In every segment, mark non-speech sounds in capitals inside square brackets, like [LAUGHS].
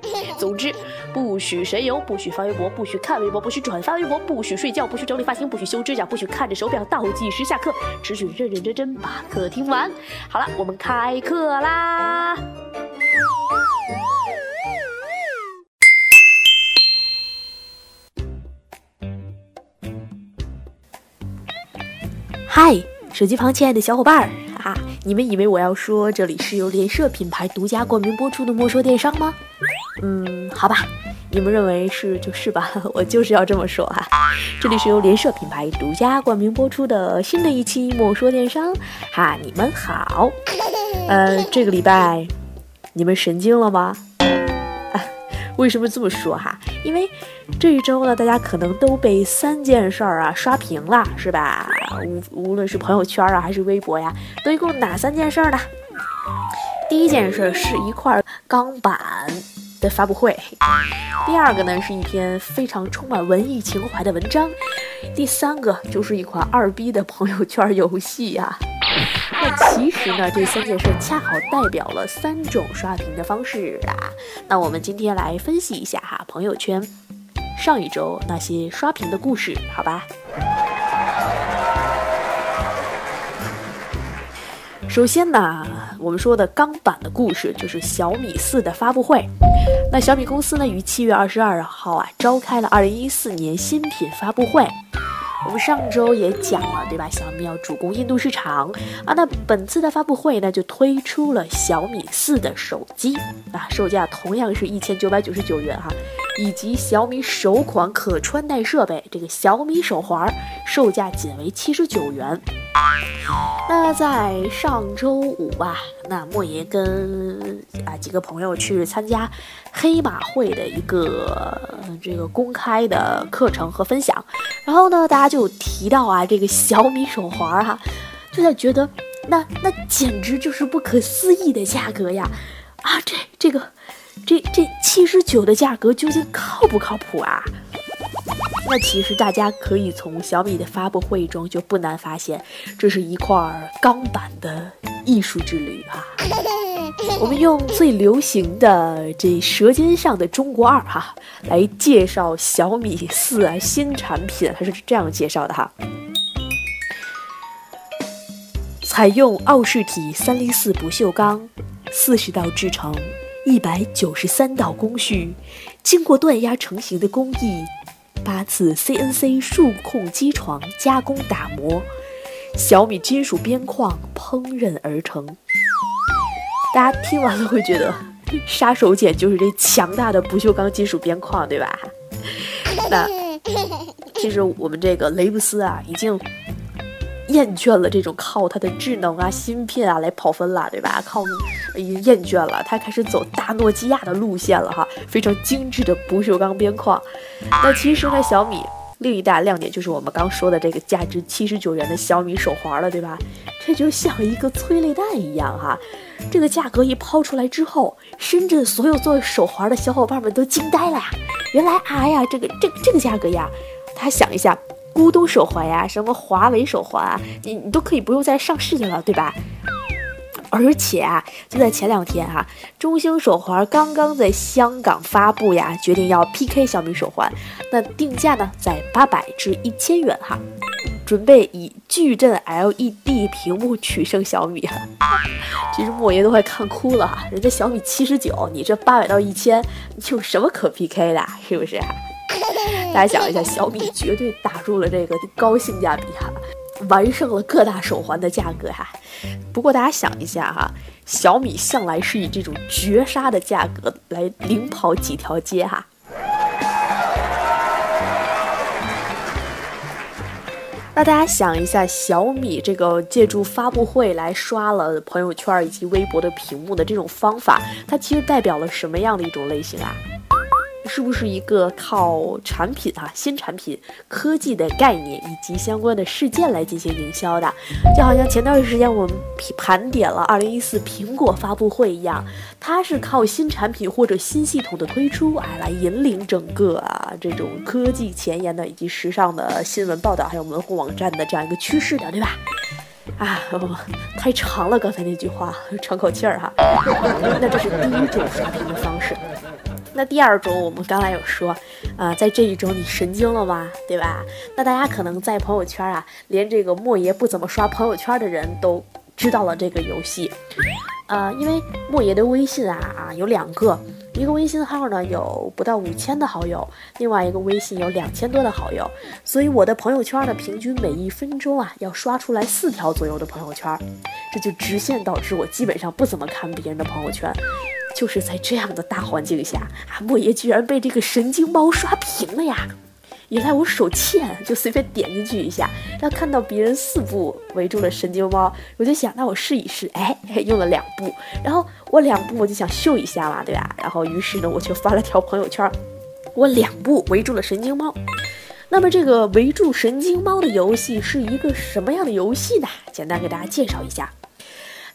[LAUGHS] 总之，不许神游，不许发微博，不许看微博，不许转发微博，不许睡觉，不许整理发型，不许修指甲，不许看着手表倒计时下课，只许认认真真把课听完。好了，我们开课啦！嗨，手机旁亲爱的小伙伴儿，你们以为我要说这里是由联社品牌独家冠名播出的莫说电商吗？嗯，好吧，你们认为是就是吧，[LAUGHS] 我就是要这么说哈。这里是由联社品牌独家冠名播出的新的一期莫说电商，哈，你们好。呃，这个礼拜你们神经了吗？啊，为什么这么说哈？因为这一周呢，大家可能都被三件事儿啊刷屏了，是吧？无无论是朋友圈啊，还是微博呀，都一共哪三件事儿呢？第一件事儿是一块钢板的发布会，第二个呢是一篇非常充满文艺情怀的文章，第三个就是一款二逼的朋友圈游戏呀。那其实呢，这三件事儿恰好代表了三种刷屏的方式啊。那我们今天来分析一下哈，朋友圈上一周那些刷屏的故事，好吧？首先呢，我们说的钢板的故事就是小米四的发布会。那小米公司呢，于七月二十二号啊，召开了二零一四年新品发布会。我们上周也讲了，对吧？小米要主攻印度市场啊。那本次的发布会呢，就推出了小米四的手机啊，售价同样是一千九百九十九元哈，以及小米首款可穿戴设备这个小米手环，售价仅为七十九元。那在上周五吧，那莫爷跟啊几个朋友去参加黑马会的一个这个公开的课程和分享，然后呢，大家就提到啊这个小米手环哈，就在觉得那那简直就是不可思议的价格呀！啊，这这个这这七十九的价格究竟靠不靠谱啊？那其实大家可以从小米的发布会中就不难发现，这是一块钢板的艺术之旅啊。[LAUGHS] 我们用最流行的这《舌尖上的中国二》哈来介绍小米四啊新产品，它是这样介绍的哈：采用奥氏体三零四不锈钢，四十道制成，一百九十三道工序，经过锻压成型的工艺。八次 CNC 数控机床加工打磨，小米金属边框烹饪而成。大家听完了会觉得，杀手锏就是这强大的不锈钢金属边框，对吧？那其实我们这个雷布斯啊，已经。厌倦了这种靠它的智能啊、芯片啊来跑分了，对吧？靠，厌倦了，它开始走大诺基亚的路线了哈，非常精致的不锈钢边框。那其实呢，小米另一大亮点就是我们刚说的这个价值七十九元的小米手环了，对吧？这就像一个催泪弹一样哈，这个价格一抛出来之后，深圳所有做手环的小伙伴们都惊呆了呀！原来，哎呀，这个这这个价格呀，大家想一下。咕咚手环呀，什么华为手环啊，你你都可以不用再上市的了，对吧？而且啊，就在前两天哈，中兴手环刚刚在香港发布呀，决定要 PK 小米手环，那定价呢在八百至一千元哈，准备以矩阵 LED 屏幕取胜小米。其实莫爷都快看哭了哈，人家小米七十九，你这八百到一千，你有什么可 PK 的，是不是啊？[LAUGHS] 大家想一下，小米绝对打入了这个高性价比哈，完胜了各大手环的价格哈。不过大家想一下哈，小米向来是以这种绝杀的价格来领跑几条街哈。那大家想一下，小米这个借助发布会来刷了朋友圈以及微博的屏幕的这种方法，它其实代表了什么样的一种类型啊？是不是一个靠产品啊、新产品、科技的概念以及相关的事件来进行营销的？就好像前段时间我们盘点了2014苹果发布会一样，它是靠新产品或者新系统的推出，哎，来引领整个啊这种科技前沿的以及时尚的新闻报道还有门户网站的这样一个趋势的，对吧？啊，[LAUGHS] 太长了，刚才那句话，喘口气儿哈。那这是第一种刷屏的方式。那第二种，我们刚才有说，啊，在这一周你神经了吗？对吧？那大家可能在朋友圈啊，连这个莫爷不怎么刷朋友圈的人都知道了这个游戏。呃，因为莫爷的微信啊啊有两个，一个微信号呢有不到五千的好友，另外一个微信有两千多的好友，所以我的朋友圈呢平均每一分钟啊要刷出来四条左右的朋友圈，这就直线导致我基本上不怎么看别人的朋友圈。就是在这样的大环境下啊，莫爷居然被这个神经猫刷屏了呀！原来我手欠，就随便点进去一下，然后看到别人四步围住了神经猫，我就想，那我试一试，哎，用了两步，然后我两步我就想秀一下嘛，对吧？然后于是呢，我就发了条朋友圈，我两步围住了神经猫。那么这个围住神经猫的游戏是一个什么样的游戏呢？简单给大家介绍一下，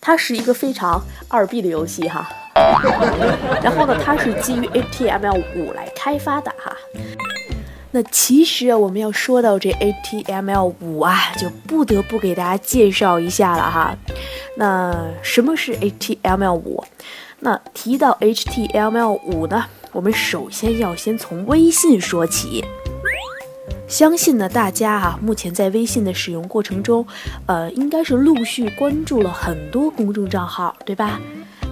它是一个非常二 B 的游戏哈，[LAUGHS] 然后呢，它是基于 HTML5 来开发的哈。那其实啊我们要说到这 HTML 五啊，就不得不给大家介绍一下了哈。那什么是 HTML 五？那提到 HTML 五呢，我们首先要先从微信说起。相信呢，大家啊，目前在微信的使用过程中，呃，应该是陆续关注了很多公众账号，对吧？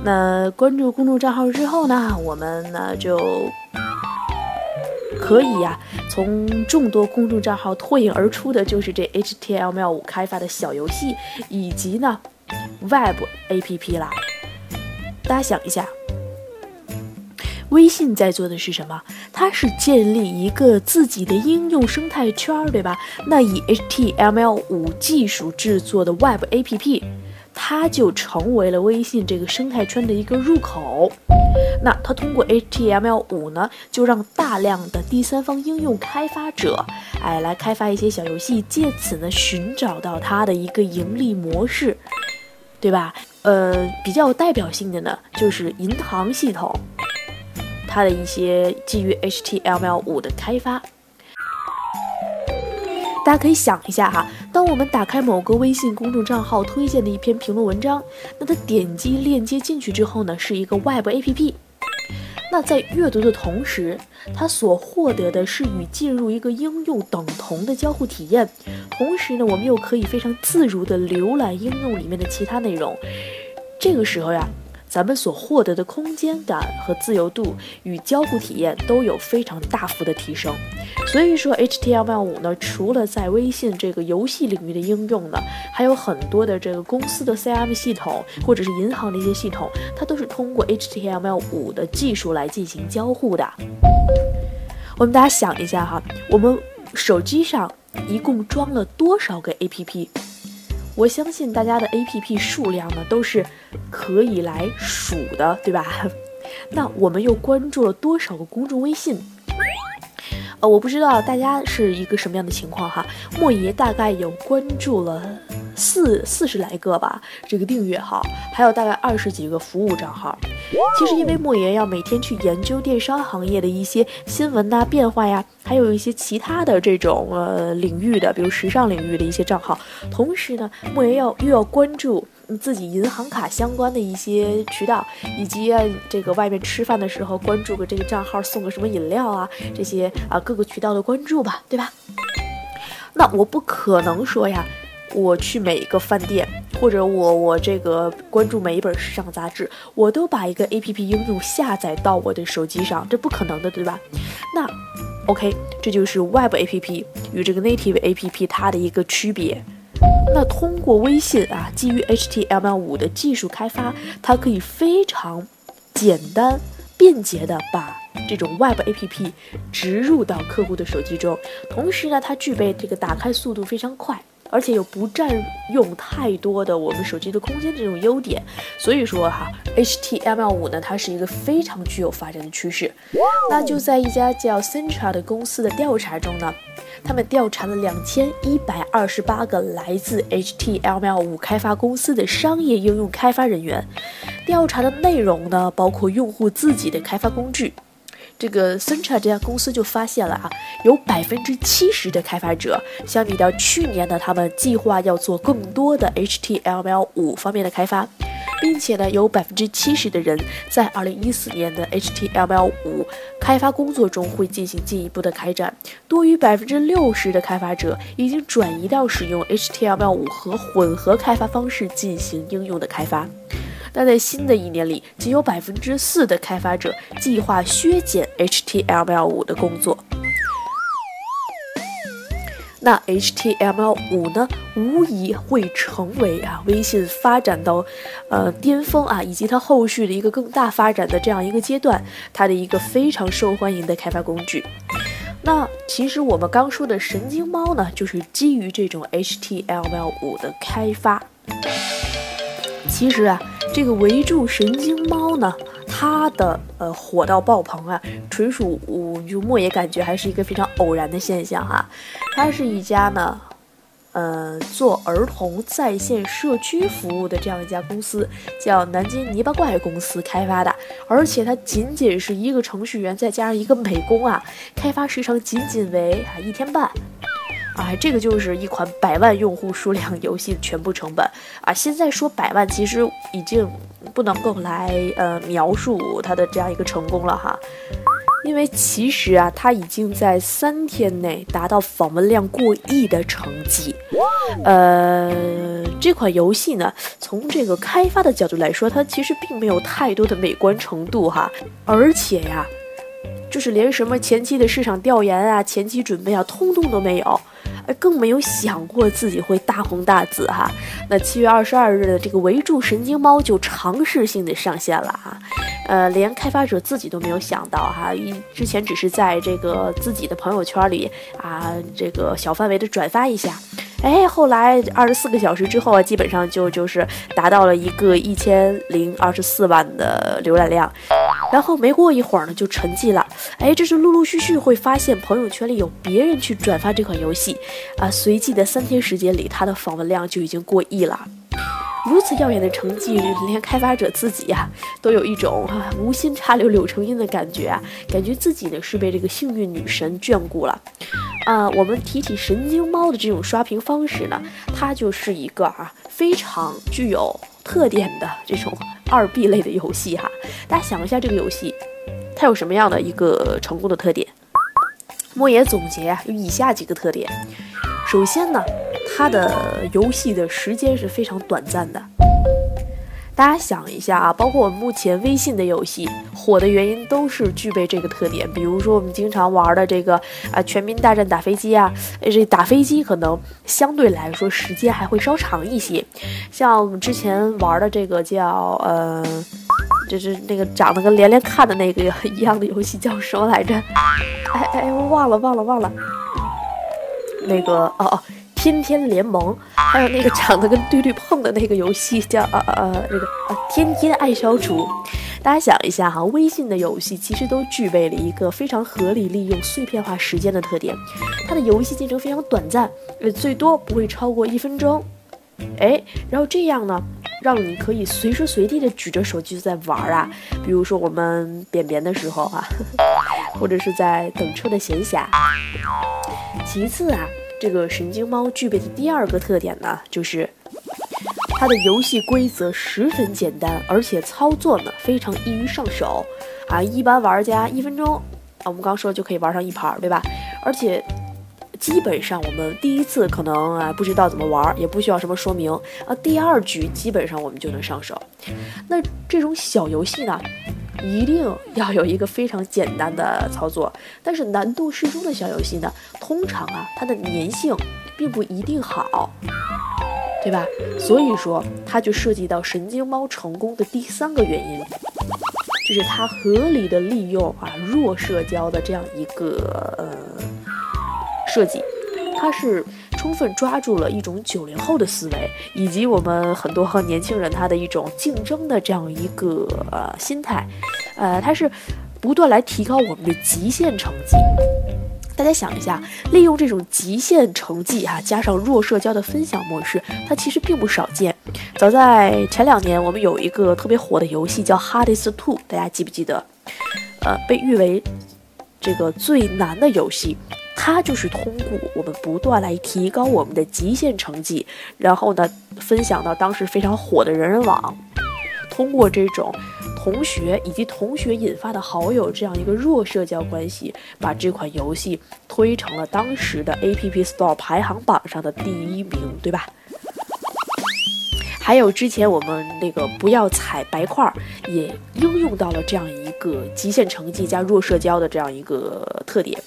那关注公众账号之后呢，我们呢就。可以呀，从众多公众账号脱颖而出的就是这 HTML5 开发的小游戏，以及呢，Web APP 啦。大家想一下，微信在做的是什么？它是建立一个自己的应用生态圈，对吧？那以 HTML5 技术制作的 Web APP。它就成为了微信这个生态圈的一个入口。那它通过 HTML5 呢，就让大量的第三方应用开发者，哎，来开发一些小游戏，借此呢寻找到它的一个盈利模式，对吧？呃，比较有代表性的呢，就是银行系统，它的一些基于 HTML5 的开发。大家可以想一下哈，当我们打开某个微信公众账号推荐的一篇评论文章，那它点击链接进去之后呢，是一个 Web APP。那在阅读的同时，它所获得的是与进入一个应用等同的交互体验。同时呢，我们又可以非常自如地浏览应用里面的其他内容。这个时候呀。咱们所获得的空间感和自由度与交互体验都有非常大幅的提升，所以说 HTML5 呢，除了在微信这个游戏领域的应用呢，还有很多的这个公司的 CRM 系统或者是银行的一些系统，它都是通过 HTML5 的技术来进行交互的。我们大家想一下哈，我们手机上一共装了多少个 APP？我相信大家的 A P P 数量呢都是可以来数的，对吧？[LAUGHS] 那我们又关注了多少个公众微信？呃，我不知道大家是一个什么样的情况哈。莫爷大概有关注了。四四十来个吧，这个订阅号，还有大概二十几个服务账号。其实因为莫言要每天去研究电商行业的一些新闻呐、变化呀，还有一些其他的这种呃领域的，比如时尚领域的一些账号。同时呢，莫言要又要关注自己银行卡相关的一些渠道，以及这个外面吃饭的时候关注个这个账号送个什么饮料啊，这些啊各个渠道的关注吧，对吧？那我不可能说呀。我去每一个饭店，或者我我这个关注每一本时尚杂志，我都把一个 A P P 应用下载到我的手机上，这不可能的，对吧？那 OK，这就是 Web A P P 与这个 Native A P P 它的一个区别。那通过微信啊，基于 H T M L 五的技术开发，它可以非常简单便捷的把这种 Web A P P 植入到客户的手机中，同时呢，它具备这个打开速度非常快。而且又不占用太多的我们手机的空间这种优点。所以说哈，HTML5 呢，它是一个非常具有发展的趋势。那就在一家叫 Centra 的公司的调查中呢，他们调查了两千一百二十八个来自 HTML5 开发公司的商业应用开发人员。调查的内容呢，包括用户自己的开发工具。这个 Centra 这家公司就发现了啊，有百分之七十的开发者，相比到去年呢，他们计划要做更多的 HTML5 方面的开发，并且呢，有百分之七十的人在二零一四年的 HTML5 开发工作中会进行进一步的开展。多于百分之六十的开发者已经转移到使用 HTML5 和混合开发方式进行应用的开发。但在新的一年里，仅有百分之四的开发者计划削减 HTML5 的工作。那 HTML5 呢，无疑会成为啊微信发展到呃巅峰啊，以及它后续的一个更大发展的这样一个阶段，它的一个非常受欢迎的开发工具。那其实我们刚说的神经猫呢，就是基于这种 HTML5 的开发。其实啊。这个围住神经猫呢，它的呃火到爆棚啊，纯属就莫言感觉还是一个非常偶然的现象哈。它是一家呢，呃做儿童在线社区服务的这样一家公司，叫南京泥巴怪公司开发的，而且它仅仅是一个程序员再加上一个美工啊，开发时长仅仅为啊一天半。啊，这个就是一款百万用户数量游戏的全部成本啊！现在说百万，其实已经不能够来呃描述它的这样一个成功了哈，因为其实啊，它已经在三天内达到访问量过亿的成绩。呃，这款游戏呢，从这个开发的角度来说，它其实并没有太多的美观程度哈，而且呀，就是连什么前期的市场调研啊、前期准备啊，通通都没有。而更没有想过自己会大红大紫哈。那七月二十二日的这个围住神经猫就尝试性的上线了哈，呃，连开发者自己都没有想到哈，一之前只是在这个自己的朋友圈里啊，这个小范围的转发一下。哎，后来二十四个小时之后啊，基本上就就是达到了一个一千零二十四万的浏览量，然后没过一会儿呢，就沉寂了。哎，这是陆陆续续会发现朋友圈里有别人去转发这款游戏，啊，随即的三天时间里，它的访问量就已经过亿了。如此耀眼的成绩，连开发者自己呀，都有一种啊无心插柳柳成荫的感觉啊，感觉自己呢是被这个幸运女神眷顾了。啊，我们提起神经猫的这种刷屏方式呢，它就是一个啊非常具有特点的这种二 B 类的游戏哈。大家想一下，这个游戏它有什么样的一个成功的特点？莫言总结啊，有以下几个特点。首先呢，他的游戏的时间是非常短暂的。大家想一下啊，包括我们目前微信的游戏火的原因，都是具备这个特点。比如说我们经常玩的这个啊《全民大战打飞机》啊，这打飞机可能相对来说时间还会稍长一些。像我们之前玩的这个叫呃，就是那个长得跟连连看的那个一样的游戏叫什么来着？哎哎，我忘了忘了忘了。那个哦哦。天天联盟，还有那个长得跟绿绿碰的那个游戏叫呃呃那个呃天天爱消除。大家想一下哈，微信的游戏其实都具备了一个非常合理利用碎片化时间的特点，它的游戏进程非常短暂，呃最多不会超过一分钟。哎，然后这样呢，让你可以随时随地的举着手机就在玩啊，比如说我们便便的时候啊，[LAUGHS] 或者是在等车的闲暇。其次啊。这个神经猫具备的第二个特点呢，就是它的游戏规则十分简单，而且操作呢非常易于上手啊。一般玩家一分钟啊，我们刚说就可以玩上一盘，对吧？而且基本上我们第一次可能啊不知道怎么玩，也不需要什么说明啊，第二局基本上我们就能上手。那这种小游戏呢？一定要有一个非常简单的操作，但是难度适中的小游戏呢，通常啊，它的粘性并不一定好，对吧？所以说，它就涉及到神经猫成功的第三个原因，就是它合理的利用啊弱社交的这样一个呃设计，它是。充分抓住了一种九零后的思维，以及我们很多年轻人他的一种竞争的这样一个呃心态，呃，它是不断来提高我们的极限成绩。大家想一下，利用这种极限成绩哈，加上弱社交的分享模式，它其实并不少见。早在前两年，我们有一个特别火的游戏叫《Hardest Two》，大家记不记得？呃，被誉为这个最难的游戏。它就是通过我们不断来提高我们的极限成绩，然后呢，分享到当时非常火的人人网，通过这种同学以及同学引发的好友这样一个弱社交关系，把这款游戏推成了当时的 App Store 排行榜上的第一名，对吧？还有之前我们那个不要踩白块儿，也应用到了这样一个极限成绩加弱社交的这样一个特点。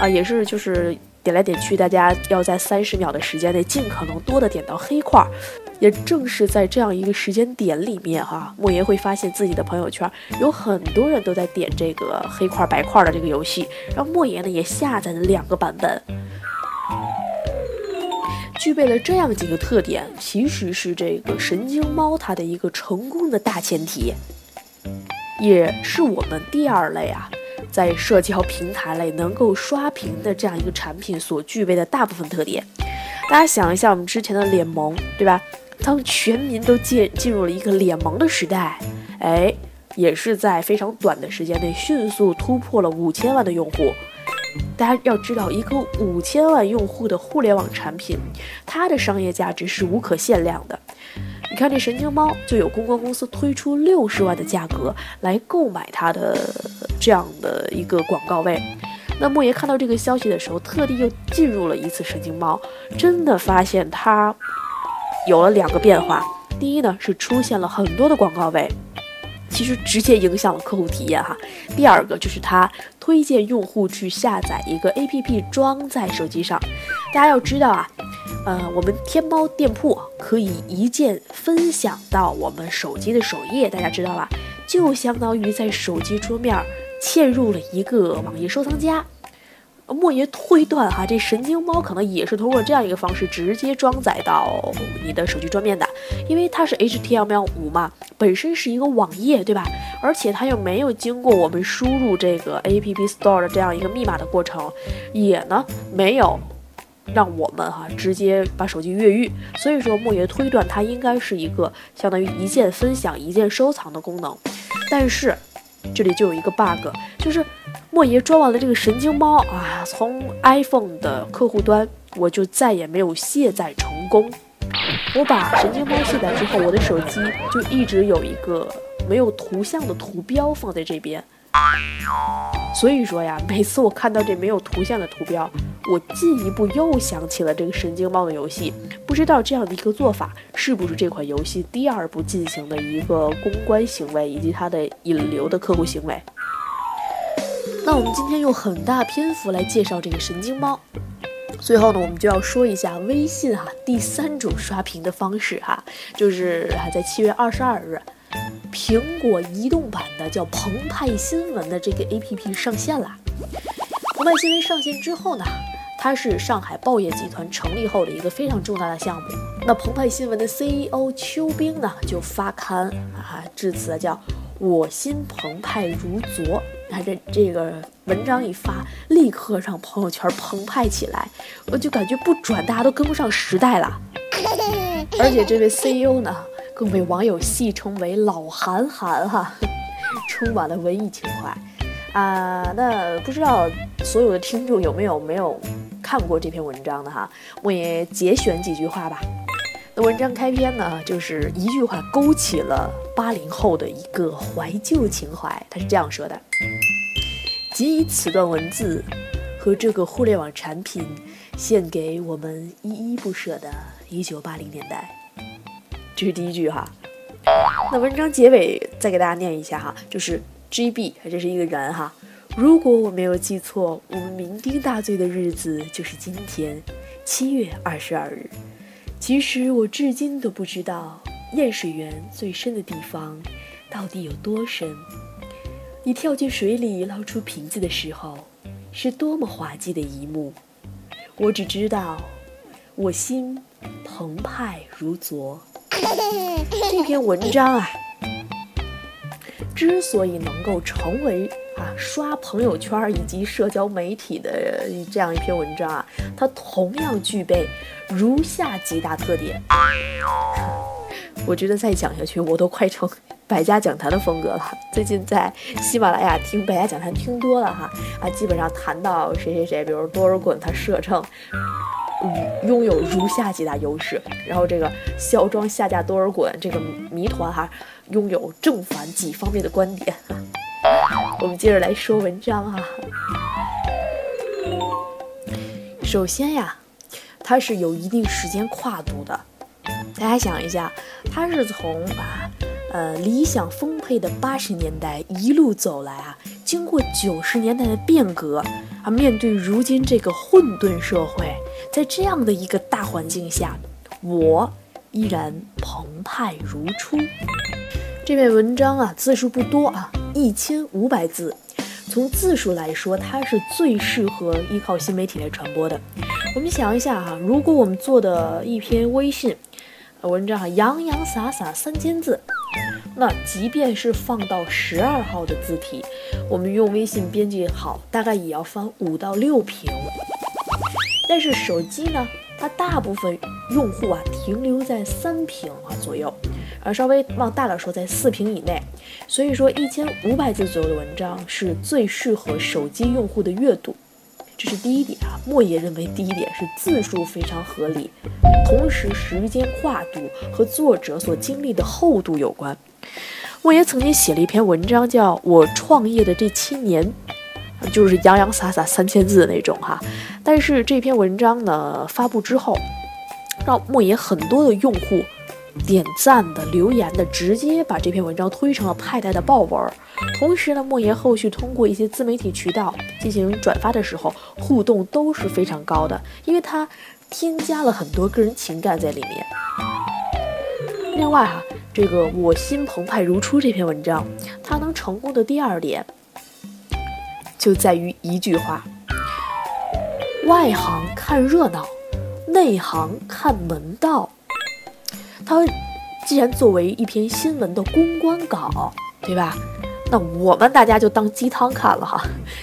啊，也是，就是点来点去，大家要在三十秒的时间内尽可能多的点到黑块儿。也正是在这样一个时间点里面，哈，莫言会发现自己的朋友圈有很多人都在点这个黑块白块的这个游戏，然后莫言呢也下载了两个版本。具备了这样几个特点，其实是这个神经猫它的一个成功的大前提，也是我们第二类啊。在社交平台类能够刷屏的这样一个产品所具备的大部分特点，大家想一下，我们之前的脸萌，对吧？当全民都进进入了一个脸萌的时代，哎，也是在非常短的时间内迅速突破了五千万的用户。大家要知道，一个五千万用户的互联网产品，它的商业价值是无可限量的。你看这神经猫，就有公关公司推出六十万的价格来购买它的这样的一个广告位。那莫爷看到这个消息的时候，特地又进入了一次神经猫，真的发现它有了两个变化。第一呢，是出现了很多的广告位，其实直接影响了客户体验哈。第二个就是它推荐用户去下载一个 APP 装在手机上。大家要知道啊。呃，我们天猫店铺可以一键分享到我们手机的首页，大家知道吧？就相当于在手机桌面嵌入了一个网页收藏夹。莫爷推断哈，这神经猫可能也是通过这样一个方式直接装载到你的手机桌面的，因为它是 HTML5 嘛，本身是一个网页，对吧？而且它又没有经过我们输入这个 App Store 的这样一个密码的过程，也呢没有。让我们哈直接把手机越狱，所以说莫爷推断它应该是一个相当于一键分享、一键收藏的功能。但是这里就有一个 bug，就是莫爷装完了这个神经猫啊，从 iPhone 的客户端我就再也没有卸载成功。我把神经猫卸载之后，我的手机就一直有一个没有图像的图标放在这边。所以说呀，每次我看到这没有图像的图标，我进一步又想起了这个神经猫的游戏。不知道这样的一个做法是不是这款游戏第二步进行的一个公关行为，以及它的引流的客户行为？那我们今天用很大篇幅来介绍这个神经猫。最后呢，我们就要说一下微信哈第三种刷屏的方式哈，就是还在七月二十二日。苹果移动版的叫澎湃新闻的这个 APP 上线了。澎湃新闻上线之后呢，它是上海报业集团成立后的一个非常重大的项目。那澎湃新闻的 CEO 邱兵呢就发刊啊，致辞叫“我心澎湃如昨”。他，这这个文章一发，立刻让朋友圈澎湃起来。我就感觉不转，大家都跟不上时代了。而且这位 CEO 呢。更被网友戏称为“老韩寒”哈，充满了文艺情怀啊。那不知道所有的听众有没有没有看过这篇文章的哈？我也节选几句话吧。那文章开篇呢，就是一句话勾起了八零后的一个怀旧情怀。他是这样说的：“仅以此段文字和这个互联网产品，献给我们依依不舍的1980年代。”这是第一句哈，那文章结尾再给大家念一下哈，就是 G B，这是一个人哈。如果我没有记错，我们酩酊大醉的日子就是今天，七月二十二日。其实我至今都不知道验水源最深的地方到底有多深。你跳进水里捞出瓶子的时候，是多么滑稽的一幕。我只知道。我心澎湃如昨。[LAUGHS] 这篇文章啊，之所以能够成为啊刷朋友圈以及社交媒体的这样一篇文章啊，它同样具备如下几大特点。我觉得再讲下去，我都快成百家讲坛的风格了。最近在喜马拉雅听百家讲坛听多了哈啊，基本上谈到谁谁谁，比如多尔衮，他射程。拥有如下几大优势，然后这个孝庄下嫁多尔衮这个谜团哈，拥有正反几方面的观点。我们接着来说文章啊。首先呀，它是有一定时间跨度的。大家想一下，它是从啊呃理想丰沛的八十年代一路走来啊，经过九十年代的变革啊，面对如今这个混沌社会。在这样的一个大环境下，我依然澎湃如初。这篇文章啊，字数不多啊，一千五百字。从字数来说，它是最适合依靠新媒体来传播的。我们想一下哈，如果我们做的一篇微信文章哈，洋洋洒洒三千字，那即便是放到十二号的字体，我们用微信编辑好，大概也要翻五到六屏。但是手机呢，它大部分用户啊停留在三屏啊左右，呃，稍微往大了说在四屏以内。所以说一千五百字左右的文章是最适合手机用户的阅读，这是第一点啊。莫言认为第一点是字数非常合理，同时时间跨度和作者所经历的厚度有关。莫言曾经写了一篇文章，叫我创业的这七年。就是洋洋洒洒三千字的那种哈，但是这篇文章呢发布之后，让莫言很多的用户点赞的、留言的，直接把这篇文章推成了派代的爆文。同时呢，莫言后续通过一些自媒体渠道进行转发的时候，互动都是非常高的，因为他添加了很多个人情感在里面。另外哈，这个我心澎湃如初这篇文章，它能成功的第二点。就在于一句话：外行看热闹，内行看门道。它既然作为一篇新闻的公关稿，对吧？那我们大家就当鸡汤看了哈。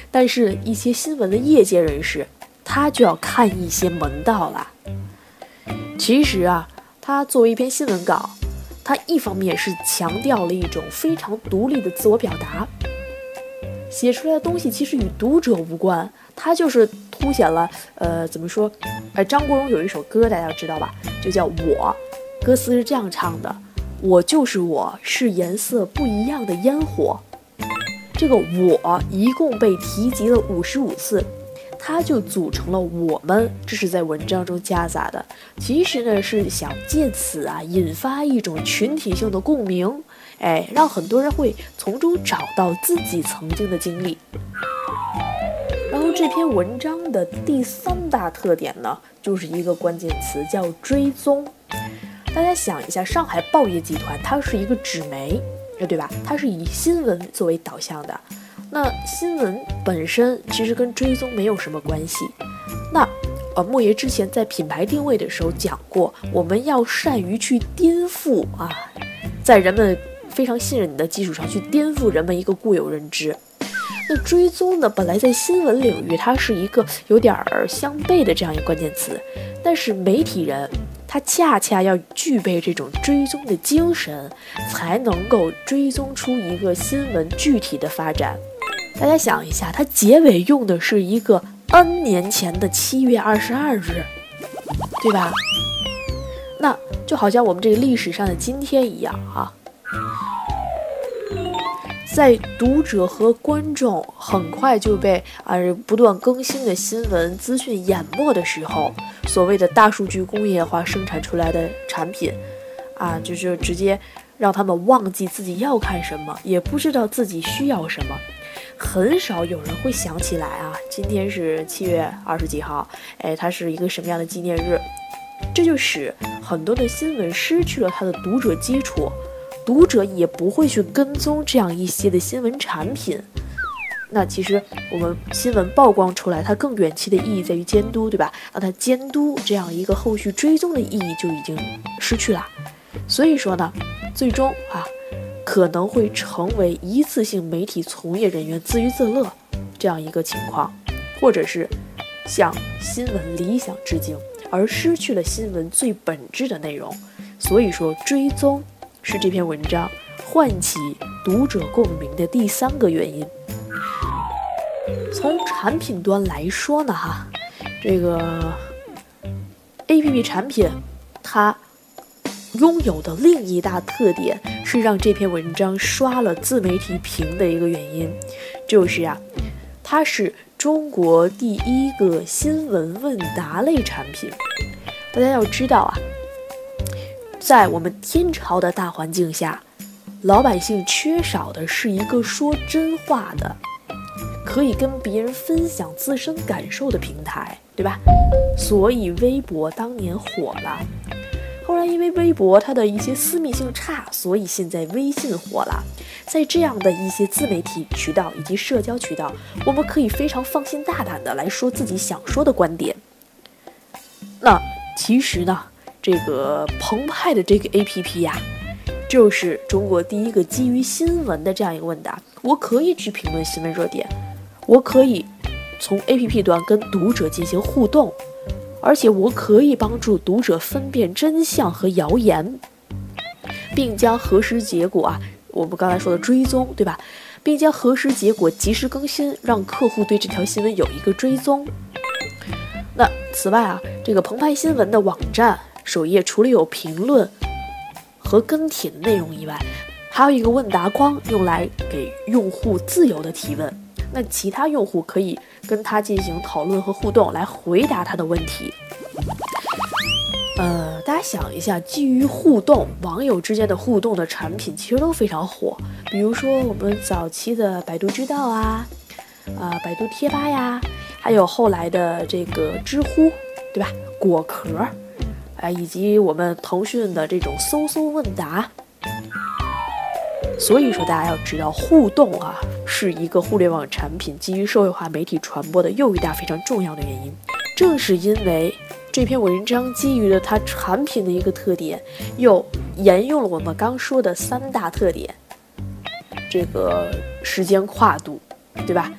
但是，一些新闻的业界人士，他就要看一些门道了。其实啊，它作为一篇新闻稿，它一方面是强调了一种非常独立的自我表达。写出来的东西其实与读者无关，它就是凸显了，呃，怎么说？呃，张国荣有一首歌，大家知道吧？就叫《我》，歌词是这样唱的：“我就是我，是颜色不一样的烟火。”这个“我”一共被提及了五十五次，它就组成了我们，这是在文章中夹杂的。其实呢，是想借此啊，引发一种群体性的共鸣。哎，让很多人会从中找到自己曾经的经历。然后这篇文章的第三大特点呢，就是一个关键词叫追踪。大家想一下，上海报业集团它是一个纸媒，对吧？它是以新闻作为导向的。那新闻本身其实跟追踪没有什么关系。那呃，莫言之前在品牌定位的时候讲过，我们要善于去颠覆啊，在人们。非常信任你的基础上去颠覆人们一个固有认知，那追踪呢？本来在新闻领域它是一个有点儿相悖的这样一个关键词，但是媒体人他恰恰要具备这种追踪的精神，才能够追踪出一个新闻具体的发展。大家想一下，它结尾用的是一个 N 年前的七月二十二日，对吧？那就好像我们这个历史上的今天一样啊。在读者和观众很快就被啊不断更新的新闻资讯淹没的时候，所谓的大数据工业化生产出来的产品，啊，就是直接让他们忘记自己要看什么，也不知道自己需要什么。很少有人会想起来啊，今天是七月二十几号，哎，它是一个什么样的纪念日？这就使很多的新闻失去了它的读者基础。读者也不会去跟踪这样一些的新闻产品，那其实我们新闻曝光出来，它更远期的意义在于监督，对吧？那它监督这样一个后续追踪的意义就已经失去了。所以说呢，最终啊，可能会成为一次性媒体从业人员自娱自乐这样一个情况，或者是向新闻理想致敬，而失去了新闻最本质的内容。所以说，追踪是这篇文章唤起读者共鸣的第三个原因。从产品端来说呢，哈，这个 A P P 产品它拥有的另一大特点是让这篇文章刷了自媒体屏的一个原因，就是啊，它是中国第一个新闻问答类产品。大家要知道啊，在我们天朝的大环境下，老百姓缺少的是一个说真话的。可以跟别人分享自身感受的平台，对吧？所以微博当年火了。后来因为微博它的一些私密性差，所以现在微信火了。在这样的一些自媒体渠道以及社交渠道，我们可以非常放心大胆的来说自己想说的观点。那其实呢，这个澎湃的这个 APP 呀，就是中国第一个基于新闻的这样一个问答。我可以去评论新闻热点。我可以从 APP 端跟读者进行互动，而且我可以帮助读者分辨真相和谣言，并将核实结果啊，我们刚才说的追踪，对吧？并将核实结果及时更新，让客户对这条新闻有一个追踪。那此外啊，这个澎湃新闻的网站首页除了有评论和跟帖的内容以外，还有一个问答框，用来给用户自由的提问。那其他用户可以跟他进行讨论和互动，来回答他的问题。呃，大家想一下，基于互动，网友之间的互动的产品其实都非常火，比如说我们早期的百度知道啊，啊，百度贴吧呀，还有后来的这个知乎，对吧？果壳，啊，以及我们腾讯的这种搜搜问答。所以说，大家要知道，互动啊，是一个互联网产品基于社会化媒体传播的又一大非常重要的原因。正是因为这篇文章基于了它产品的一个特点，又沿用了我们刚说的三大特点，这个时间跨度，对吧？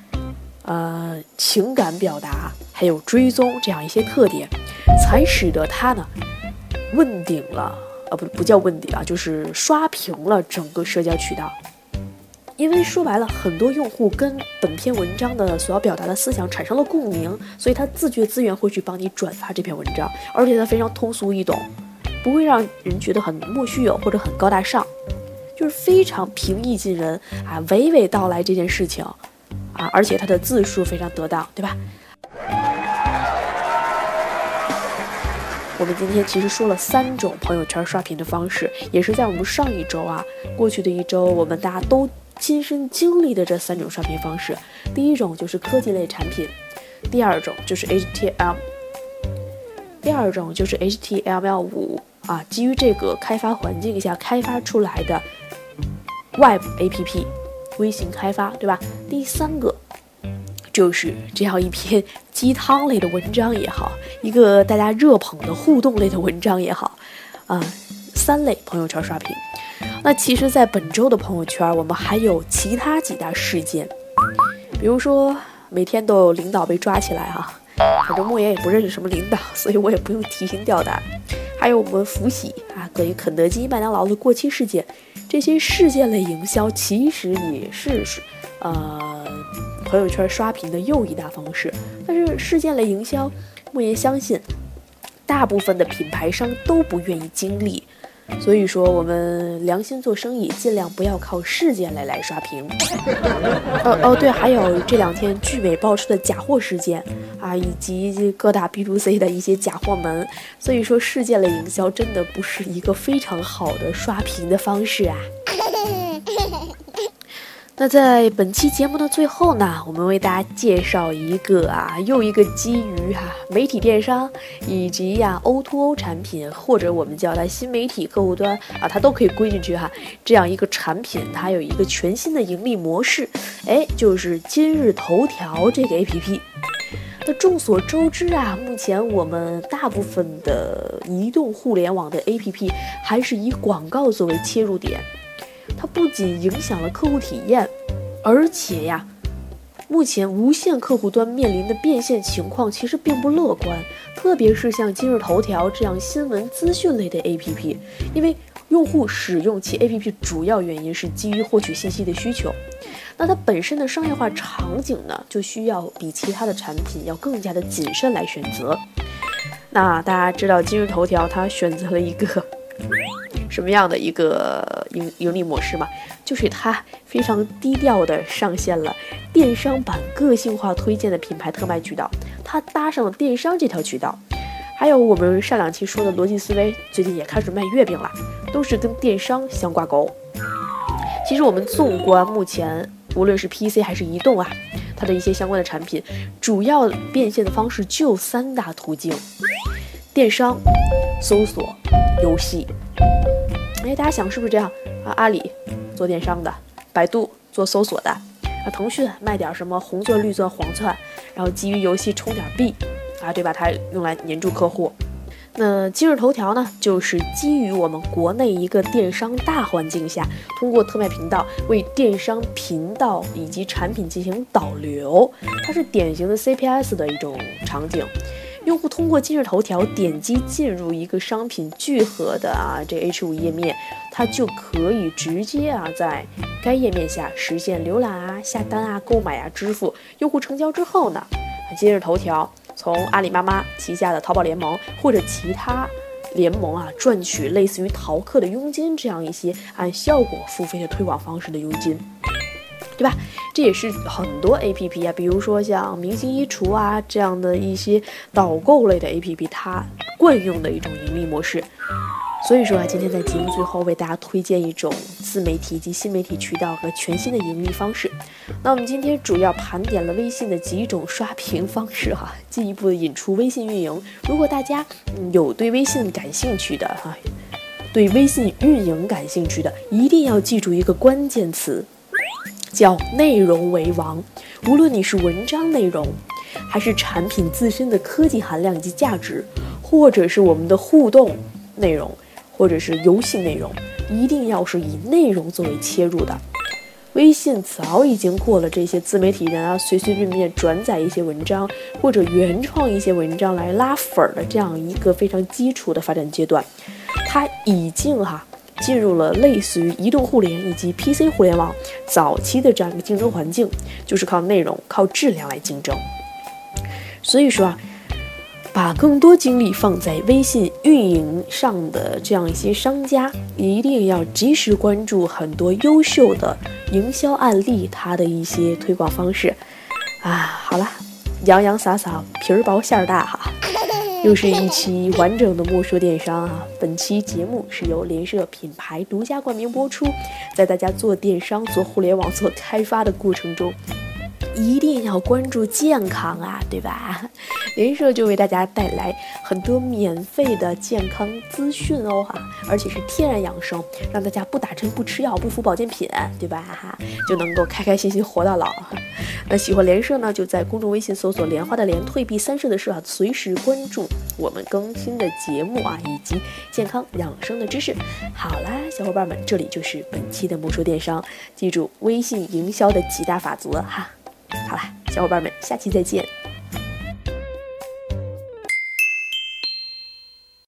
呃，情感表达，还有追踪这样一些特点，才使得它呢问鼎了。呃不不叫问鼎啊，就是刷屏了整个社交渠道。因为说白了，很多用户跟本篇文章的所要表达的思想产生了共鸣，所以他自觉自愿会去帮你转发这篇文章，而且它非常通俗易懂，不会让人觉得很莫须有或者很高大上，就是非常平易近人啊，娓娓道来这件事情啊，而且它的字数非常得当，对吧？我们今天其实说了三种朋友圈刷屏的方式，也是在我们上一周啊，过去的一周，我们大家都亲身经历的这三种刷屏方式。第一种就是科技类产品，第二种就是 HTML，第二种就是 HTML5 啊，基于这个开发环境下开发出来的 Web APP，微型开发，对吧？第三个。就是这样一篇鸡汤类的文章也好，一个大家热捧的互动类的文章也好，啊，三类朋友圈刷屏。那其实，在本周的朋友圈，我们还有其他几大事件，比如说每天都有领导被抓起来哈，反正莫言也不认识什么领导，所以我也不用提心吊胆。还有我们福喜啊，关于肯德基、麦当劳的过期事件，这些事件类营销其实也是，呃。朋友圈刷屏的又一大方式，但是事件类营销，莫言相信，大部分的品牌商都不愿意经历，所以说我们良心做生意，尽量不要靠事件类来刷屏。[LAUGHS] 哦哦对，还有这两天聚美爆出的假货事件啊，以及各大 B to C 的一些假货门，所以说事件类营销真的不是一个非常好的刷屏的方式啊。[LAUGHS] 那在本期节目的最后呢，我们为大家介绍一个啊，又一个基于哈媒体电商以及呀 O2O 产品，或者我们叫它新媒体客户端啊，它都可以归进去哈。这样一个产品，它有一个全新的盈利模式，哎，就是今日头条这个 APP。那众所周知啊，目前我们大部分的移动互联网的 APP 还是以广告作为切入点。它不仅影响了客户体验，而且呀，目前无线客户端面临的变现情况其实并不乐观，特别是像今日头条这样新闻资讯类的 APP，因为用户使用其 APP 主要原因是基于获取信息的需求，那它本身的商业化场景呢，就需要比其他的产品要更加的谨慎来选择。那大家知道今日头条它选择了一个。什么样的一个盈盈利模式嘛？就是它非常低调的上线了电商版个性化推荐的品牌特卖渠道，它搭上了电商这条渠道。还有我们上两期说的逻辑思维，最近也开始卖月饼了，都是跟电商相挂钩。其实我们纵观目前，无论是 PC 还是移动啊，它的一些相关的产品，主要变现的方式就三大途径：电商、搜索、游戏。哎，大家想是不是这样啊？阿里做电商的，百度做搜索的，啊，腾讯卖点什么红钻、绿钻、黄钻，然后基于游戏充点币，啊，对吧？它用来黏住客户。那今日头条呢，就是基于我们国内一个电商大环境下，通过特卖频道为电商频道以及产品进行导流，它是典型的 CPS 的一种场景。用户通过今日头条点击进入一个商品聚合的啊这 H5 页面，它就可以直接啊在该页面下实现浏览啊、下单啊、购买啊、支付。用户成交之后呢，今日头条从阿里妈妈旗下的淘宝联盟或者其他联盟啊赚取类似于淘客的佣金这样一些按效果付费的推广方式的佣金。对吧？这也是很多 A P P 啊，比如说像明星衣橱啊这样的一些导购类的 A P P，它惯用的一种盈利模式。所以说啊，今天在节目最后为大家推荐一种自媒体及新媒体渠道和全新的盈利方式。那我们今天主要盘点了微信的几种刷屏方式哈，进一步的引出微信运营。如果大家有对微信感兴趣的哈，对微信运营感兴趣的，一定要记住一个关键词。叫内容为王，无论你是文章内容，还是产品自身的科技含量以及价值，或者是我们的互动内容，或者是游戏内容，一定要是以内容作为切入的。微信早已经过了这些自媒体人啊随随便便转载一些文章或者原创一些文章来拉粉儿的这样一个非常基础的发展阶段，它已经哈。进入了类似于移动互联以及 PC 互联网早期的这样一个竞争环境，就是靠内容、靠质量来竞争。所以说啊，把更多精力放在微信运营上的这样一些商家，一定要及时关注很多优秀的营销案例，它的一些推广方式。啊，好了，洋洋洒洒，皮儿薄馅儿大哈。又是一期完整的莫说电商啊！本期节目是由联社品牌独家冠名播出，在大家做电商、做互联网、做开发的过程中。一定要关注健康啊，对吧？[LAUGHS] 联社就为大家带来很多免费的健康资讯哦，哈，而且是天然养生，让大家不打针、不吃药、不服保健品，对吧？哈，[LAUGHS] 就能够开开心心活到老。[LAUGHS] 那喜欢联社呢，就在公众微信搜索“莲花的莲，退避三舍的舍啊”，随时关注我们更新的节目啊，以及健康养生的知识。好啦，小伙伴们，这里就是本期的魔术电商，记住微信营销的几大法则哈。好啦，小伙伴们，下期再见。